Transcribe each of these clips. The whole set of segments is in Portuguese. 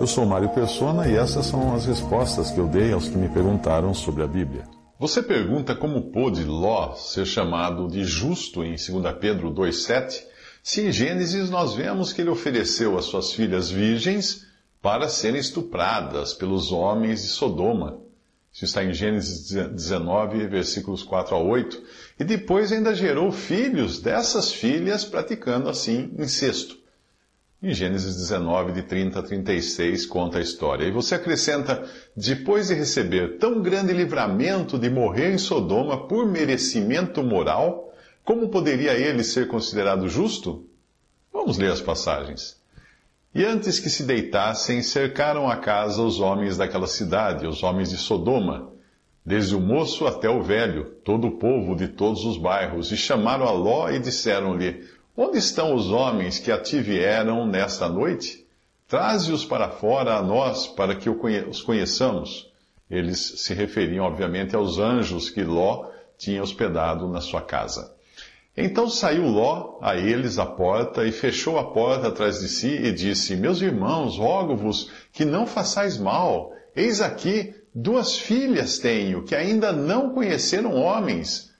Eu sou Mário Persona e essas são as respostas que eu dei aos que me perguntaram sobre a Bíblia. Você pergunta como pôde Ló ser chamado de justo em 2 Pedro 2,7, se em Gênesis nós vemos que ele ofereceu as suas filhas virgens para serem estupradas pelos homens de Sodoma. Isso está em Gênesis 19, versículos 4 a 8. E depois ainda gerou filhos dessas filhas, praticando assim incesto. Em Gênesis 19, de 30 a 36, conta a história. E você acrescenta: depois de receber tão grande livramento de morrer em Sodoma por merecimento moral, como poderia ele ser considerado justo? Vamos ler as passagens. E antes que se deitassem, cercaram a casa os homens daquela cidade, os homens de Sodoma, desde o moço até o velho, todo o povo de todos os bairros, e chamaram a Ló e disseram-lhe: Onde estão os homens que a ti vieram nesta noite? Traze-os para fora a nós, para que os conheçamos. Eles se referiam, obviamente, aos anjos que Ló tinha hospedado na sua casa. Então saiu Ló a eles à porta e fechou a porta atrás de si e disse: Meus irmãos, rogo-vos que não façais mal. Eis aqui duas filhas tenho que ainda não conheceram homens.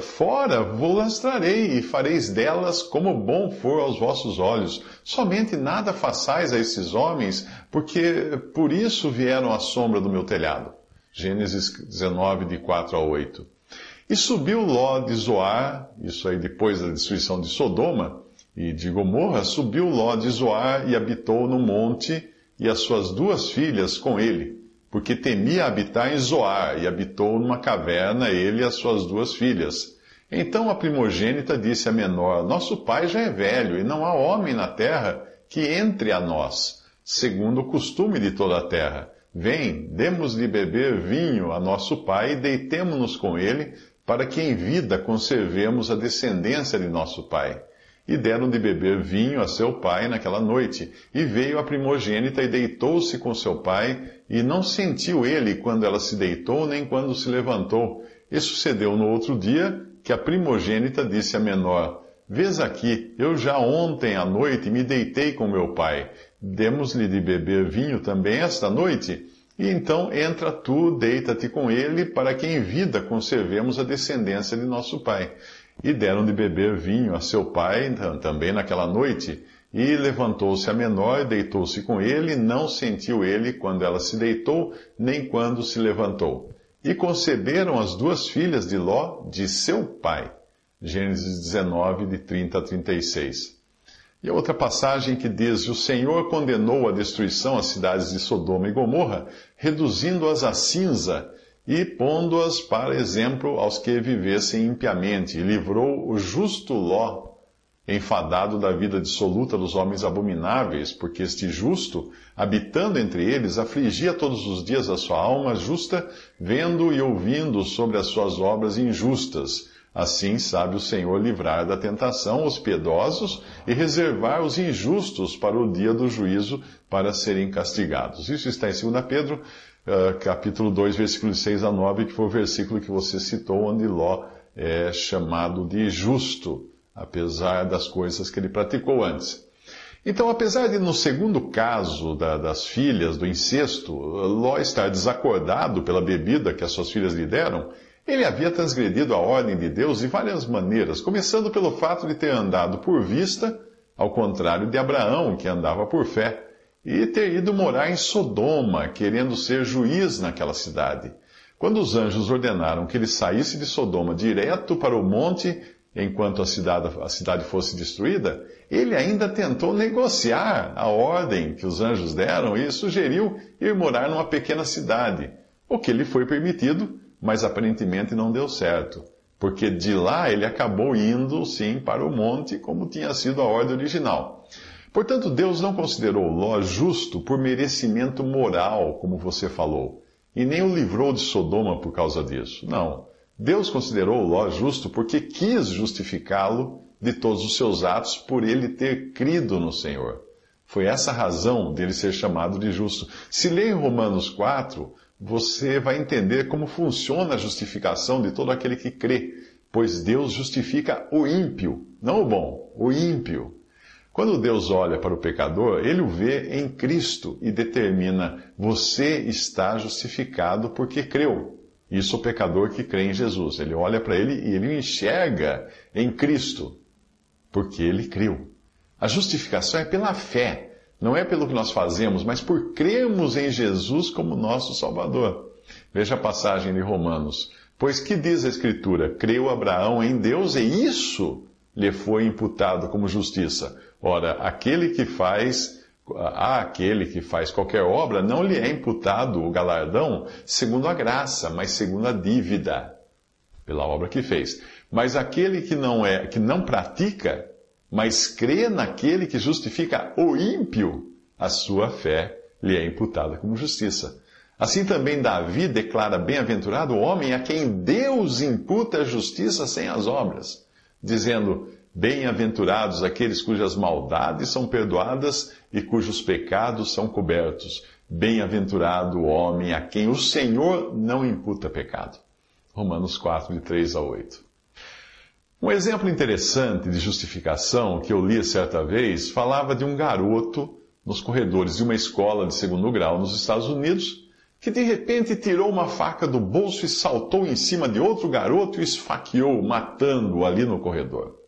Fora vos lastrarei e fareis delas como bom for aos vossos olhos. Somente nada façais a esses homens, porque por isso vieram à sombra do meu telhado. Gênesis 19, de 4 a 8. E subiu Ló de Zoar, isso aí depois da destruição de Sodoma e de Gomorra, subiu Ló de Zoar e habitou no monte, e as suas duas filhas com ele porque temia habitar em Zoar, e habitou numa caverna ele e as suas duas filhas. Então a primogênita disse à menor: Nosso pai já é velho, e não há homem na terra que entre a nós, segundo o costume de toda a terra. Vem, demos-lhe beber vinho a nosso pai e deitemo-nos com ele, para que em vida conservemos a descendência de nosso pai. E deram de beber vinho a seu pai naquela noite. E veio a primogênita e deitou-se com seu pai, e não sentiu ele quando ela se deitou, nem quando se levantou. E sucedeu no outro dia que a primogênita disse à menor: Vês aqui, eu já ontem à noite me deitei com meu pai. Demos-lhe de beber vinho também esta noite? E então entra tu, deita-te com ele, para que em vida conservemos a descendência de nosso pai. E deram de beber vinho a seu pai também naquela noite. E levantou-se a menor, deitou-se com ele, não sentiu ele quando ela se deitou, nem quando se levantou. E conceberam as duas filhas de Ló de seu pai. Gênesis 19, de 30 a 36. E a outra passagem que diz: O Senhor condenou a destruição às cidades de Sodoma e Gomorra, reduzindo-as a cinza e pondo-as para exemplo aos que vivessem impiamente, e livrou o justo Ló, enfadado da vida dissoluta dos homens abomináveis, porque este justo, habitando entre eles, afligia todos os dias a sua alma justa, vendo e ouvindo sobre as suas obras injustas. Assim sabe o Senhor livrar da tentação os piedosos e reservar os injustos para o dia do juízo, para serem castigados. Isso está em 2 Pedro uh, capítulo 2, versículos 6 a 9, que foi o versículo que você citou, onde Ló é chamado de justo, apesar das coisas que ele praticou antes. Então, apesar de no segundo caso da, das filhas, do incesto, Ló estar desacordado pela bebida que as suas filhas lhe deram, ele havia transgredido a ordem de Deus de várias maneiras, começando pelo fato de ter andado por vista, ao contrário de Abraão, que andava por fé e ter ido morar em Sodoma, querendo ser juiz naquela cidade. Quando os anjos ordenaram que ele saísse de Sodoma direto para o monte, enquanto a cidade, a cidade fosse destruída, ele ainda tentou negociar a ordem que os anjos deram e sugeriu ir morar numa pequena cidade, o que lhe foi permitido, mas aparentemente não deu certo, porque de lá ele acabou indo sim para o monte, como tinha sido a ordem original. Portanto, Deus não considerou Ló justo por merecimento moral, como você falou, e nem o livrou de Sodoma por causa disso. Não. Deus considerou Ló justo porque quis justificá-lo de todos os seus atos por ele ter crido no Senhor. Foi essa a razão dele ser chamado de justo. Se ler Romanos 4, você vai entender como funciona a justificação de todo aquele que crê, pois Deus justifica o ímpio, não o bom, o ímpio. Quando Deus olha para o pecador, ele o vê em Cristo e determina: você está justificado porque creu. Isso o pecador que crê em Jesus. Ele olha para ele e ele o enxerga em Cristo, porque ele creu. A justificação é pela fé, não é pelo que nós fazemos, mas por crermos em Jesus como nosso Salvador. Veja a passagem de Romanos. Pois que diz a Escritura? Creu Abraão em Deus e isso lhe foi imputado como justiça. Ora, aquele que faz, a aquele que faz qualquer obra, não lhe é imputado o galardão segundo a graça, mas segundo a dívida, pela obra que fez. Mas aquele que não é, que não pratica, mas crê naquele que justifica o ímpio, a sua fé lhe é imputada como justiça. Assim também Davi declara bem-aventurado o homem a quem Deus imputa a justiça sem as obras, dizendo: Bem-aventurados aqueles cujas maldades são perdoadas e cujos pecados são cobertos. Bem-aventurado o homem a quem o Senhor não imputa pecado. Romanos 4, de 3 a 8. Um exemplo interessante de justificação que eu li certa vez falava de um garoto nos corredores de uma escola de segundo grau nos Estados Unidos que de repente tirou uma faca do bolso e saltou em cima de outro garoto e esfaqueou, matando-o ali no corredor.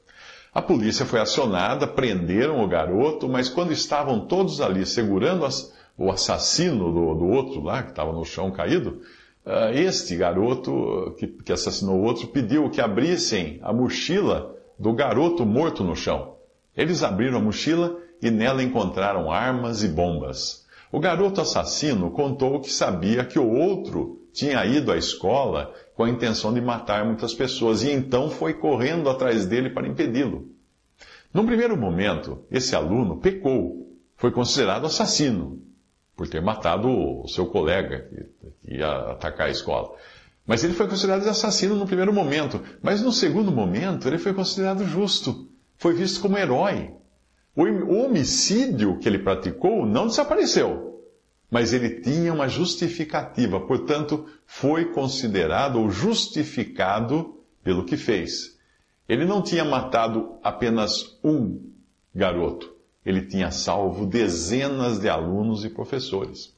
A polícia foi acionada, prenderam o garoto, mas quando estavam todos ali segurando as, o assassino do, do, outro lá, que estava no chão caído, uh, este garoto que, que assassinou o outro pediu que abrissem a mochila do garoto morto no chão. Eles abriram a mochila e nela encontraram armas e bombas. O garoto assassino contou que sabia que o outro tinha ido à escola com a intenção de matar muitas pessoas e então foi correndo atrás dele para impedi-lo. Num primeiro momento, esse aluno pecou, foi considerado assassino por ter matado o seu colega que ia atacar a escola. Mas ele foi considerado assassino no primeiro momento, mas no segundo momento ele foi considerado justo, foi visto como herói. O homicídio que ele praticou não desapareceu mas ele tinha uma justificativa, portanto, foi considerado ou justificado pelo que fez. Ele não tinha matado apenas um garoto, ele tinha salvo dezenas de alunos e professores.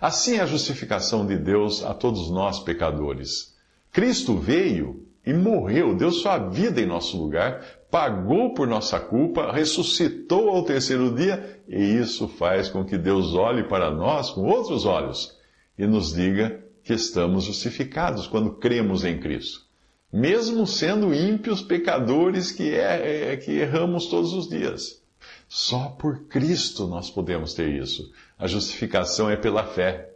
Assim é a justificação de Deus a todos nós pecadores. Cristo veio e morreu, deu sua vida em nosso lugar, pagou por nossa culpa, ressuscitou ao terceiro dia, e isso faz com que Deus olhe para nós com outros olhos e nos diga que estamos justificados quando cremos em Cristo. Mesmo sendo ímpios pecadores que, é, é, que erramos todos os dias. Só por Cristo nós podemos ter isso. A justificação é pela fé.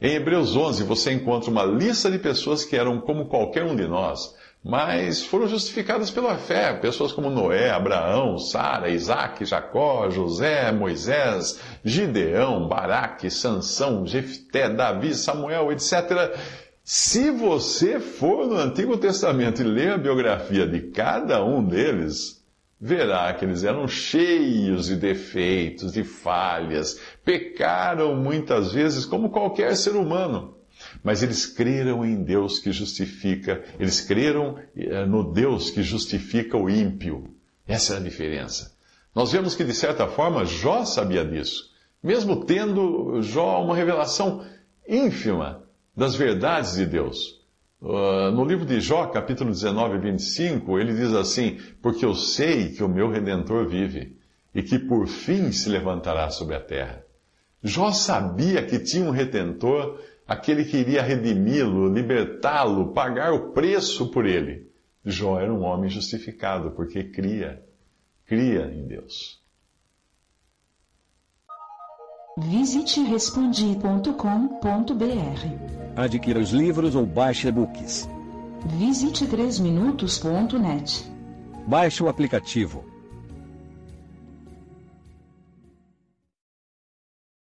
Em Hebreus 11, você encontra uma lista de pessoas que eram como qualquer um de nós, mas foram justificadas pela fé. Pessoas como Noé, Abraão, Sara, Isaac, Jacó, José, Moisés, Gideão, Baraque, Sansão, Jefté, Davi, Samuel, etc. Se você for no Antigo Testamento e ler a biografia de cada um deles, verá que eles eram cheios de defeitos, de falhas, pecaram muitas vezes como qualquer ser humano. Mas eles creram em Deus que justifica, eles creram eh, no Deus que justifica o ímpio. Essa é a diferença. Nós vemos que, de certa forma, Jó sabia disso, mesmo tendo Jó uma revelação ínfima das verdades de Deus. Uh, no livro de Jó, capítulo 19, 25, ele diz assim: Porque eu sei que o meu redentor vive e que por fim se levantará sobre a terra. Jó sabia que tinha um redentor, aquele que iria redimi-lo, libertá-lo, pagar o preço por ele. Jó era um homem justificado porque cria, cria em Deus. Visite respondi.com.br. Adquira os livros ou baixe e-books. Visite 3minutos.net. Baixe o aplicativo